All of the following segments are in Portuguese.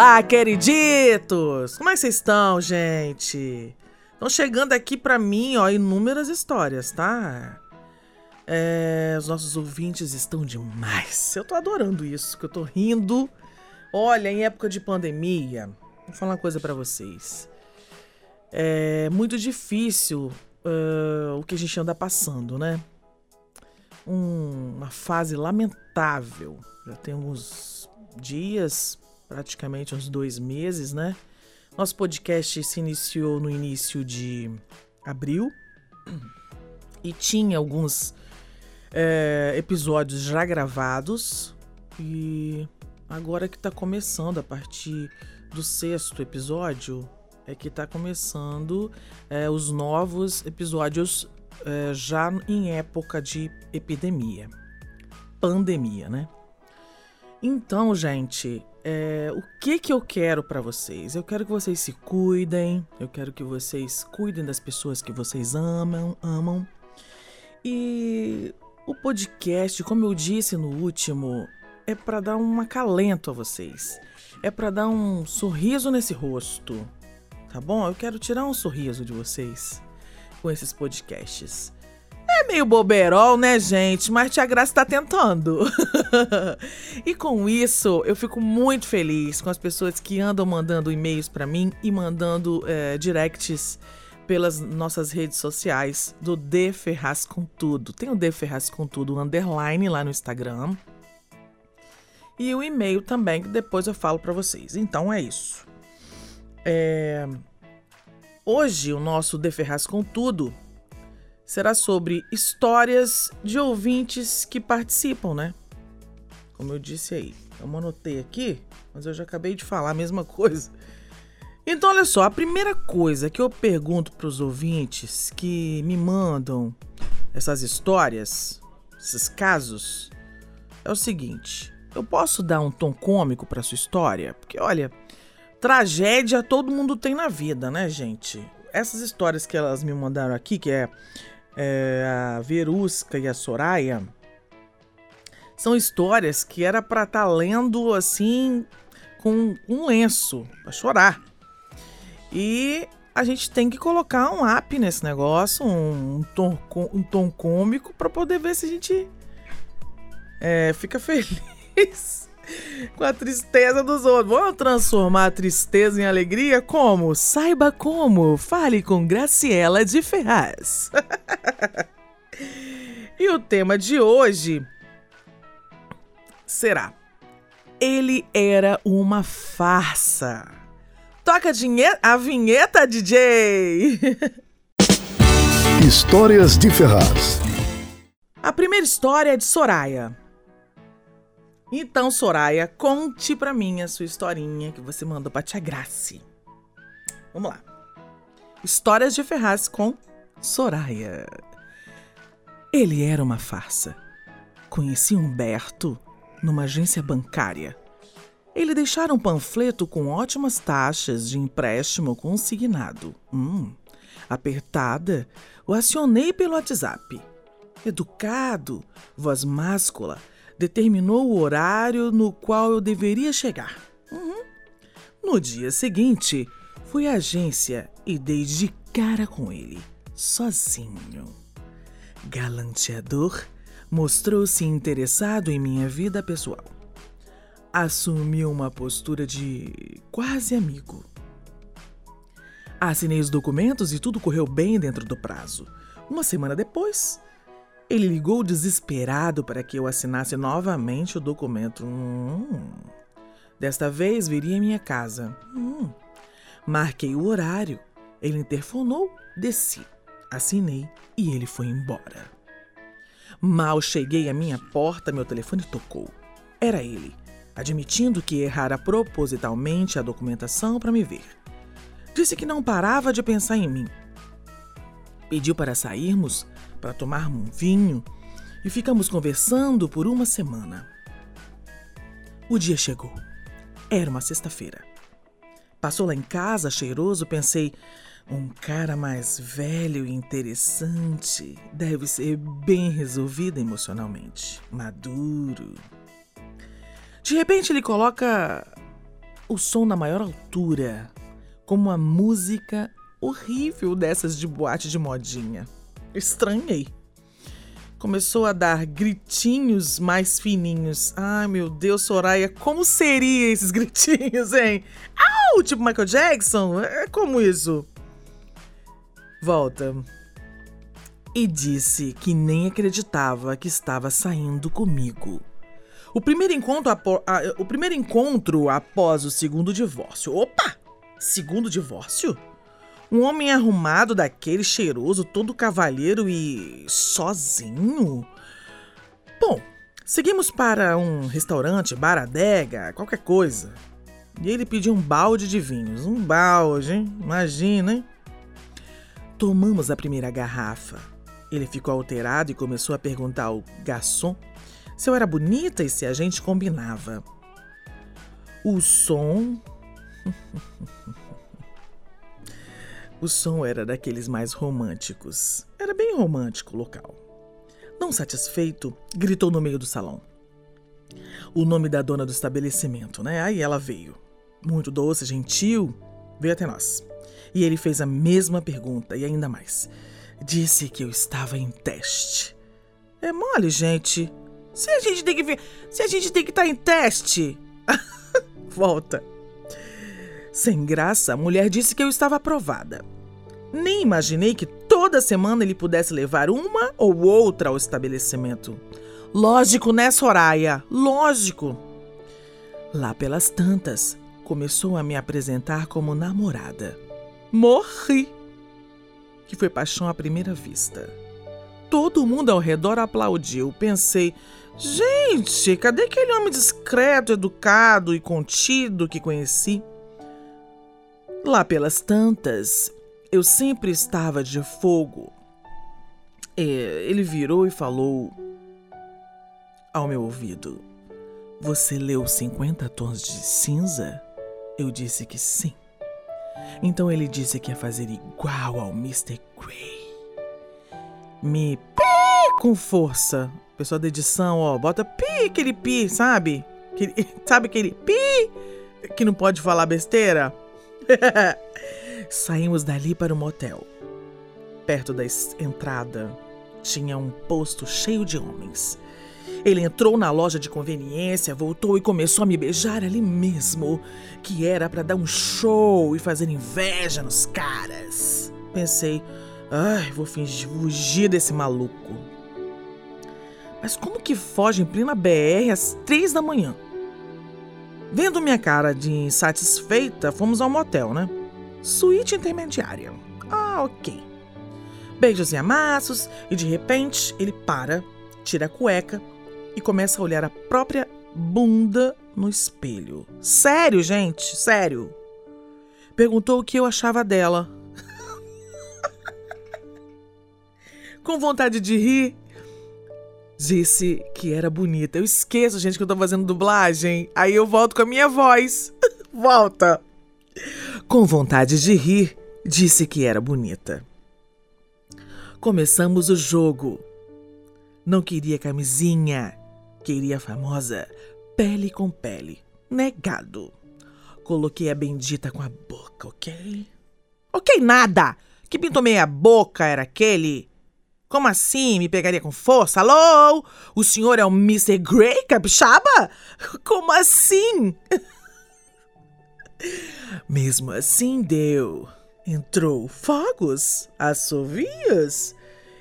Olá, queriditos! Como é que vocês estão, gente? Estão chegando aqui para mim, ó, inúmeras histórias, tá? É, os nossos ouvintes estão demais. Eu tô adorando isso, que eu tô rindo. Olha, em época de pandemia, vou falar uma coisa para vocês. É muito difícil uh, o que a gente anda passando, né? Um, uma fase lamentável. Já tem alguns dias, praticamente uns dois meses, né? Nosso podcast se iniciou no início de abril e tinha alguns é, episódios já gravados e agora que tá começando a partir do sexto episódio é que tá começando é, os novos episódios é, já em época de epidemia, pandemia, né? Então, gente, é, o que que eu quero para vocês? Eu quero que vocês se cuidem, eu quero que vocês cuidem das pessoas que vocês amam, amam. E o podcast, como eu disse no último, é para dar um acalento a vocês. É para dar um sorriso nesse rosto. Tá bom? Eu quero tirar um sorriso de vocês com esses podcasts. É meio boberol, né, gente? Mas Tia Graça tá tentando. e com isso, eu fico muito feliz com as pessoas que andam mandando e-mails para mim e mandando é, directs pelas nossas redes sociais do D Ferraz com Tudo. Tem o D Ferraz com Tudo underline lá no Instagram. E o e-mail também, que depois eu falo para vocês. Então é isso. É... Hoje o nosso D Ferraz com Tudo será sobre histórias de ouvintes que participam, né? Como eu disse aí. Eu anotei aqui, mas eu já acabei de falar a mesma coisa. Então, olha só, a primeira coisa que eu pergunto para os ouvintes que me mandam essas histórias, esses casos, é o seguinte: eu posso dar um tom cômico para sua história? Porque, olha, tragédia todo mundo tem na vida, né, gente? Essas histórias que elas me mandaram aqui, que é é, a Verusca e a Soraya, são histórias que era para estar tá lendo assim com um lenço, para chorar. E a gente tem que colocar um app nesse negócio, um, tom, um tom cômico, para poder ver se a gente é, fica feliz com a tristeza dos outros. Vamos transformar a tristeza em alegria? Como? Saiba como. Fale com Graciela de Ferraz. e o tema de hoje será: Ele era uma farsa. Toca a vinheta, DJ! Histórias de Ferraz. A primeira história é de Soraya. Então, Soraya, conte pra mim a sua historinha que você mandou pra Tia Grace. Vamos lá. Histórias de Ferraz com Soraya. Ele era uma farsa. Conheci Humberto numa agência bancária. Ele deixara um panfleto com ótimas taxas de empréstimo consignado. Hum, apertada, o acionei pelo WhatsApp. Educado, voz máscula, determinou o horário no qual eu deveria chegar. Uhum. No dia seguinte, fui à agência e dei de cara com ele, sozinho. Galanteador, mostrou-se interessado em minha vida pessoal. Assumiu uma postura de quase amigo. Assinei os documentos e tudo correu bem dentro do prazo. Uma semana depois, ele ligou desesperado para que eu assinasse novamente o documento. Hum. Desta vez viria em minha casa. Hum. Marquei o horário. Ele interfonou, desci, assinei e ele foi embora. Mal cheguei à minha porta, meu telefone tocou. Era ele. admitindo que errara propositalmente a documentação para me ver. Disse que não parava de pensar em mim. Pediu para sairmos, para tomarmos um vinho, e ficamos conversando por uma semana. O dia chegou. Era uma sexta-feira. Passou lá em casa, cheiroso, pensei, um cara mais velho e interessante deve ser bem resolvido emocionalmente, maduro. De repente ele coloca o som na maior altura, como uma música horrível dessas de boate de modinha. Estranhei. Começou a dar gritinhos mais fininhos. Ai, meu Deus, Soraya, como seria esses gritinhos, hein? Au! Tipo Michael Jackson? É como isso? Volta. E disse que nem acreditava que estava saindo comigo. O primeiro encontro, apo, o primeiro encontro após o segundo divórcio. Opa! Segundo divórcio? Um homem arrumado daquele cheiroso, todo cavalheiro e sozinho? Bom, seguimos para um restaurante, bar adega, qualquer coisa. E ele pediu um balde de vinhos. Um balde, hein? Imagina, hein? Tomamos a primeira garrafa. Ele ficou alterado e começou a perguntar ao garçom se eu era bonita e se a gente combinava. O som. O som era daqueles mais românticos. Era bem romântico o local. Não satisfeito, gritou no meio do salão. O nome da dona do estabelecimento, né? Aí ela veio. Muito doce, gentil, veio até nós. E ele fez a mesma pergunta e ainda mais. Disse que eu estava em teste. É mole, gente. Se a gente tem que. Se a gente tem que estar tá em teste. Volta. Sem graça, a mulher disse que eu estava aprovada. Nem imaginei que toda semana ele pudesse levar uma ou outra ao estabelecimento. Lógico, né, Soraya? Lógico. Lá pelas tantas, começou a me apresentar como namorada. Morri! Que foi paixão à primeira vista. Todo mundo ao redor aplaudiu. Pensei, Gente, cadê aquele homem discreto, educado e contido que conheci? Lá pelas tantas, eu sempre estava de fogo. É, ele virou e falou ao meu ouvido: Você leu 50 tons de cinza? Eu disse que sim. Então ele disse que ia fazer igual ao Mr. Grey. Me pi com força pessoal da edição, ó, bota pi, aquele pi, sabe? Aquele, sabe aquele pi que não pode falar besteira? Saímos dali para o motel. Perto da entrada tinha um posto cheio de homens. Ele entrou na loja de conveniência, voltou e começou a me beijar ali mesmo, que era para dar um show e fazer inveja nos caras. Pensei, ai, vou fingir, fugir desse maluco. Mas como que foge em plena BR às três da manhã? Vendo minha cara de insatisfeita, fomos ao motel, né? Suíte intermediária. Ah, ok. Beijos e amassos, e de repente ele para, tira a cueca e começa a olhar a própria bunda no espelho. Sério, gente? Sério. Perguntou o que eu achava dela. Com vontade de rir, disse que era bonita. Eu esqueço, gente, que eu tô fazendo dublagem. Aí eu volto com a minha voz. Volta. Com vontade de rir, disse que era bonita. Começamos o jogo. Não queria camisinha, queria a famosa pele com pele. Negado. Coloquei a bendita com a boca, ok? Ok, nada! Que pintou meia boca era aquele? Como assim? Me pegaria com força? Alô? O senhor é o Mr. Grey Capixaba? Como assim? Mesmo assim deu. Entrou fogos, assovios.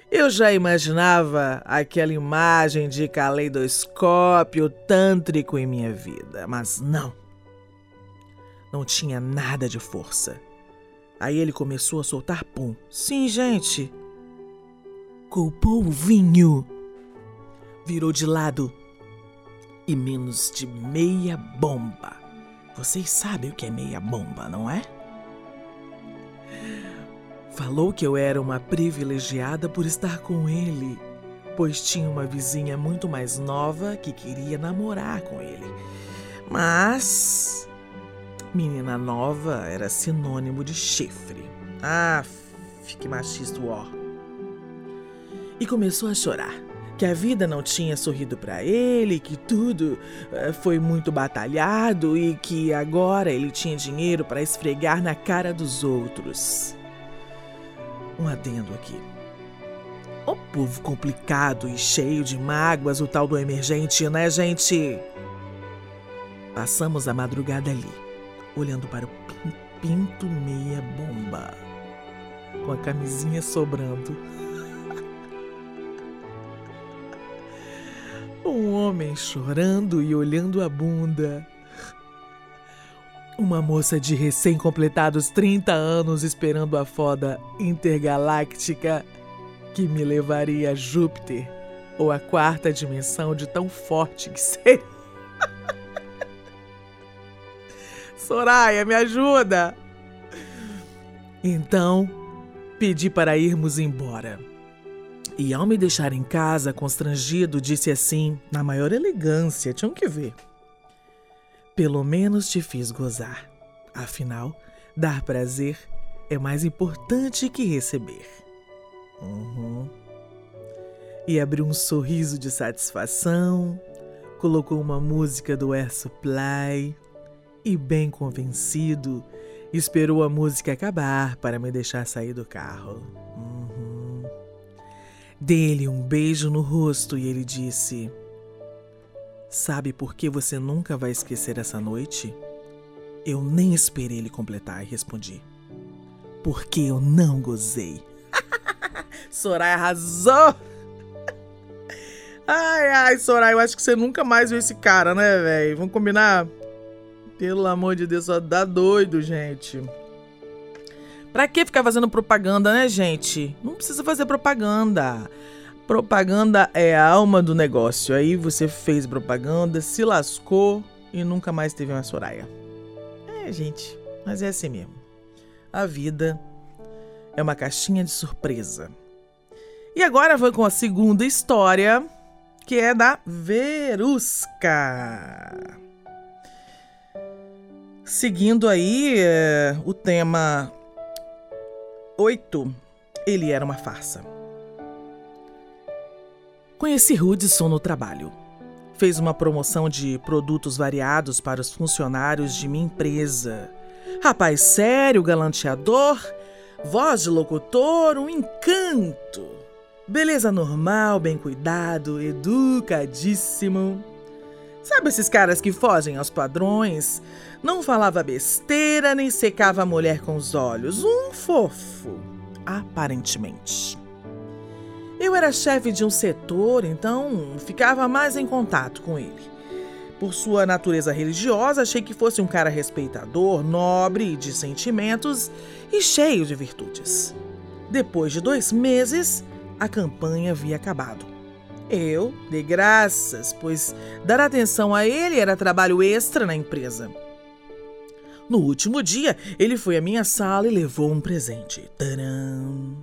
Eu já imaginava aquela imagem de caleidoscópio tântrico em minha vida, mas não. Não tinha nada de força. Aí ele começou a soltar pum. Sim, gente, culpou o vinho. Virou de lado e menos de meia bomba. Vocês sabem o que é meia bomba, não é? Falou que eu era uma privilegiada por estar com ele, pois tinha uma vizinha muito mais nova que queria namorar com ele. Mas menina nova era sinônimo de chifre. Ah, que machista, ó. E começou a chorar que a vida não tinha sorrido para ele, que tudo uh, foi muito batalhado e que agora ele tinha dinheiro para esfregar na cara dos outros. Um adendo aqui. O povo complicado e cheio de mágoas, o tal do emergente, né, gente? Passamos a madrugada ali, olhando para o pinto meia bomba, com a camisinha sobrando. Um homem chorando e olhando a bunda. Uma moça de recém-completados 30 anos esperando a foda intergaláctica que me levaria a Júpiter ou a quarta dimensão de tão forte que seria. Soraya, me ajuda! Então, pedi para irmos embora. E ao me deixar em casa, constrangido, disse assim, na maior elegância, tinham que ver. Pelo menos te fiz gozar. Afinal, dar prazer é mais importante que receber. Uhum. E abriu um sorriso de satisfação, colocou uma música do Air Supply e, bem convencido, esperou a música acabar para me deixar sair do carro. Dei-lhe um beijo no rosto e ele disse: Sabe por que você nunca vai esquecer essa noite? Eu nem esperei ele completar e respondi: Porque eu não gozei. Soraya arrasou! Ai, ai, Soraya, eu acho que você nunca mais viu esse cara, né, velho? Vamos combinar? Pelo amor de Deus, só dá doido, gente. Pra que ficar fazendo propaganda, né, gente? Não precisa fazer propaganda. Propaganda é a alma do negócio. Aí você fez propaganda, se lascou e nunca mais teve uma Soraya. É, gente, mas é assim mesmo. A vida é uma caixinha de surpresa. E agora vou com a segunda história, que é da Verusca. Seguindo aí é, o tema 8. Ele era uma farsa. Conheci Hudson no trabalho. Fez uma promoção de produtos variados para os funcionários de minha empresa. Rapaz sério, galanteador, voz de locutor, um encanto. Beleza normal, bem cuidado, educadíssimo. Sabe esses caras que fogem aos padrões? Não falava besteira nem secava a mulher com os olhos. Um fofo, aparentemente. Eu era chefe de um setor, então ficava mais em contato com ele. Por sua natureza religiosa, achei que fosse um cara respeitador, nobre, de sentimentos e cheio de virtudes. Depois de dois meses, a campanha havia acabado. Eu dei graças, pois dar atenção a ele era trabalho extra na empresa. No último dia, ele foi à minha sala e levou um presente. Tadã!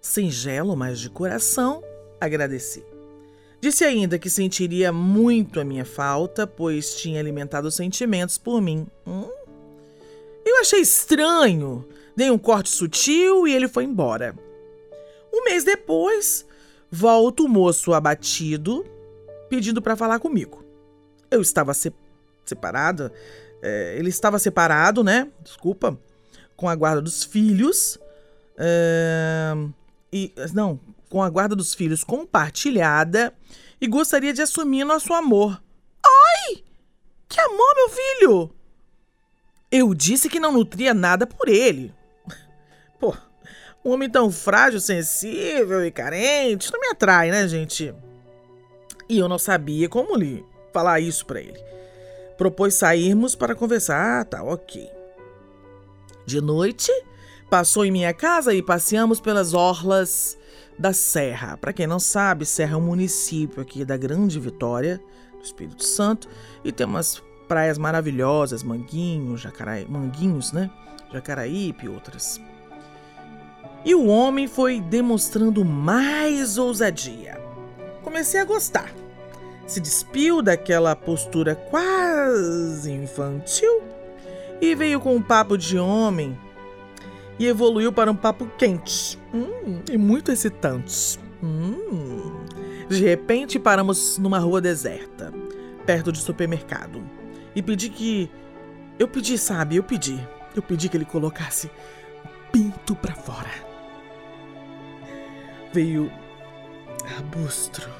Singelo, mas de coração, agradeci. Disse ainda que sentiria muito a minha falta, pois tinha alimentado sentimentos por mim. Hum? Eu achei estranho. Dei um corte sutil e ele foi embora. Um mês depois, Volta o moço abatido, pedindo para falar comigo. Eu estava se separada, é, ele estava separado, né? Desculpa, com a guarda dos filhos. É, e, não, com a guarda dos filhos compartilhada e gostaria de assumir nosso amor. Ai! Que amor, meu filho! Eu disse que não nutria nada por ele. Pô, um homem tão frágil, sensível e carente não me atrai, né, gente? E eu não sabia como lhe falar isso para ele. Propôs sairmos para conversar. Ah, tá, ok. De noite, passou em minha casa e passeamos pelas orlas da Serra. Para quem não sabe, Serra é um município aqui da Grande Vitória, do Espírito Santo, e tem umas praias maravilhosas, Manguinhos, Jacaraí, Manguinhos, né? Jacaraípe e outras. E o homem foi demonstrando mais ousadia. Comecei a gostar. Se despiu daquela postura quase infantil e veio com um papo de homem e evoluiu para um papo quente hum, e muito excitante. Hum. De repente paramos numa rua deserta, perto de supermercado, e pedi que. Eu pedi, sabe? Eu pedi. Eu pedi que ele colocasse o pinto para fora. Veio arbustro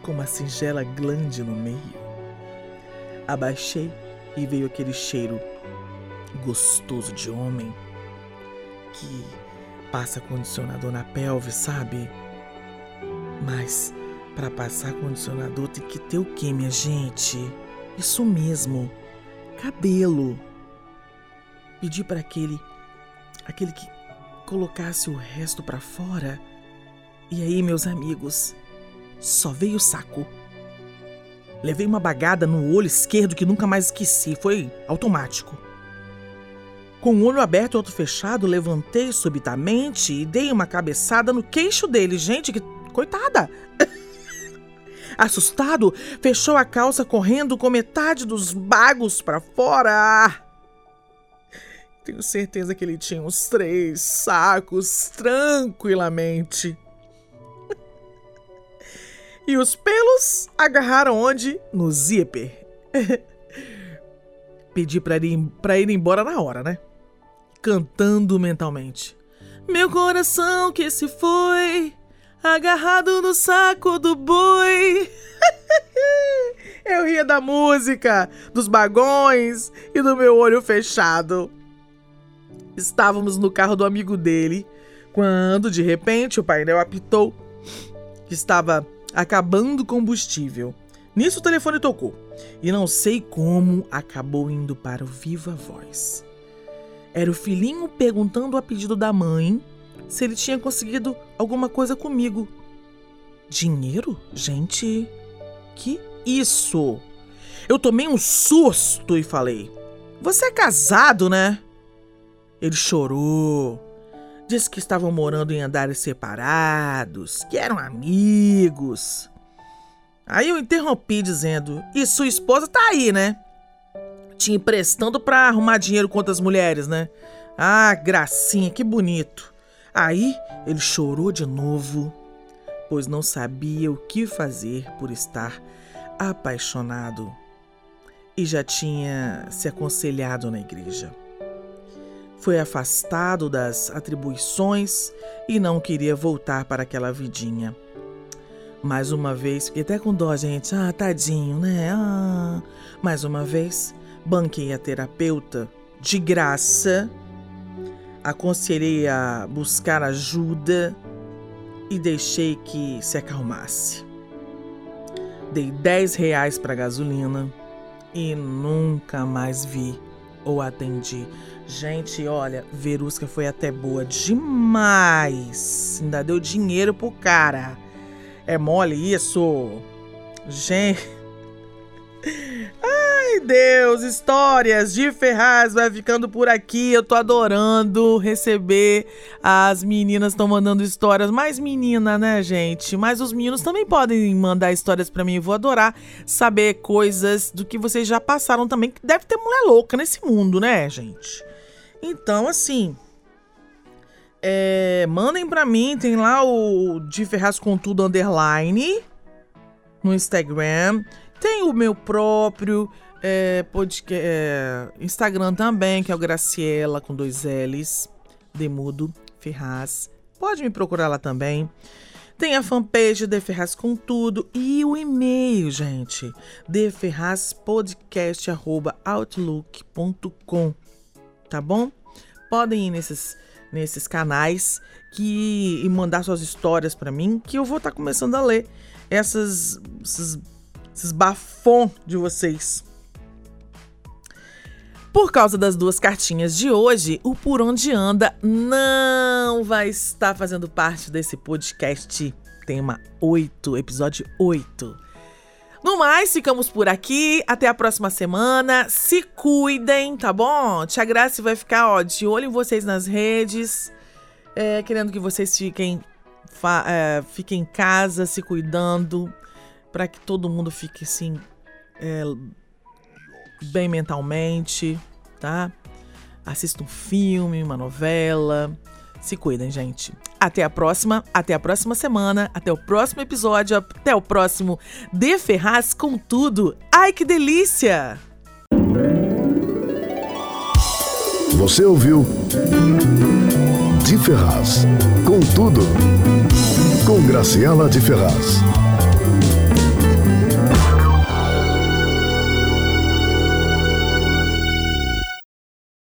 com uma singela glande no meio. Abaixei e veio aquele cheiro gostoso de homem que passa condicionador na pelve, sabe? Mas para passar condicionador tem que ter o que, minha gente? Isso mesmo, cabelo. Pedi para aquele aquele que colocasse o resto para fora. E aí, meus amigos, só veio o saco. Levei uma bagada no olho esquerdo que nunca mais esqueci, foi automático. Com o olho aberto e outro fechado, levantei subitamente e dei uma cabeçada no queixo dele. Gente, que coitada! Assustado, fechou a calça correndo com metade dos bagos para fora. Tenho certeza que ele tinha uns três sacos tranquilamente. E os pelos agarraram onde? No zíper. Pedi para ir, pra ir embora na hora, né? cantando mentalmente. Meu coração que se foi, agarrado no saco do boi. Eu ria da música, dos bagões e do meu olho fechado. Estávamos no carro do amigo dele quando, de repente, o painel apitou que estava acabando combustível. Nisso o telefone tocou e não sei como acabou indo para o Viva Voz. Era o filhinho perguntando a pedido da mãe se ele tinha conseguido alguma coisa comigo. Dinheiro? Gente, que isso? Eu tomei um susto e falei: Você é casado, né? Ele chorou. Disse que estavam morando em andares separados, que eram amigos. Aí eu interrompi dizendo: E sua esposa tá aí, né? te emprestando para arrumar dinheiro com outras mulheres, né? Ah, gracinha, que bonito. Aí ele chorou de novo, pois não sabia o que fazer por estar apaixonado e já tinha se aconselhado na igreja. Foi afastado das atribuições e não queria voltar para aquela vidinha. Mais uma vez, fiquei até com dó, gente. Ah, tadinho, né? Ah, mais uma vez, banquei a terapeuta de graça, aconselhei a buscar ajuda e deixei que se acalmasse. Dei 10 reais para gasolina e nunca mais vi ou atendi. Gente, olha, Verusca foi até boa demais. Ainda deu dinheiro pro cara. É mole isso? Gente. Ai, Deus, histórias de Ferraz vai ficando por aqui. Eu tô adorando receber. As meninas estão mandando histórias. Mais menina, né, gente? Mas os meninos também podem mandar histórias para mim. Eu vou adorar saber coisas do que vocês já passaram também. Que deve ter mulher louca nesse mundo, né, gente? Então, assim. É, mandem para mim, tem lá o de Ferraz com tudo underline no Instagram. Tem o meu próprio é, podcast, é, Instagram também, que é o Graciela com dois L's, Demudo Ferraz. Pode me procurar lá também. Tem a fanpage de Ferraz com tudo e o e-mail, gente, deferrazpodcast@outlook.com, tá bom? Podem ir nesses nesses canais que e mandar suas histórias para mim, que eu vou estar tá começando a ler essas, esses esses bafom de vocês. Por causa das duas cartinhas de hoje, o Por Onde Anda não vai estar fazendo parte desse podcast tema 8, episódio 8. No mais, ficamos por aqui. Até a próxima semana. Se cuidem, tá bom? Tia Graça vai ficar, ó, de olho em vocês nas redes. É, querendo que vocês fiquem, é, fiquem em casa, se cuidando. para que todo mundo fique assim. É, bem mentalmente, tá? Assista um filme, uma novela. Se cuidem, gente. Até a próxima, até a próxima semana, até o próximo episódio, até o próximo De Ferraz com tudo. Ai, que delícia! Você ouviu De Ferraz com tudo. Com Graciela de Ferraz.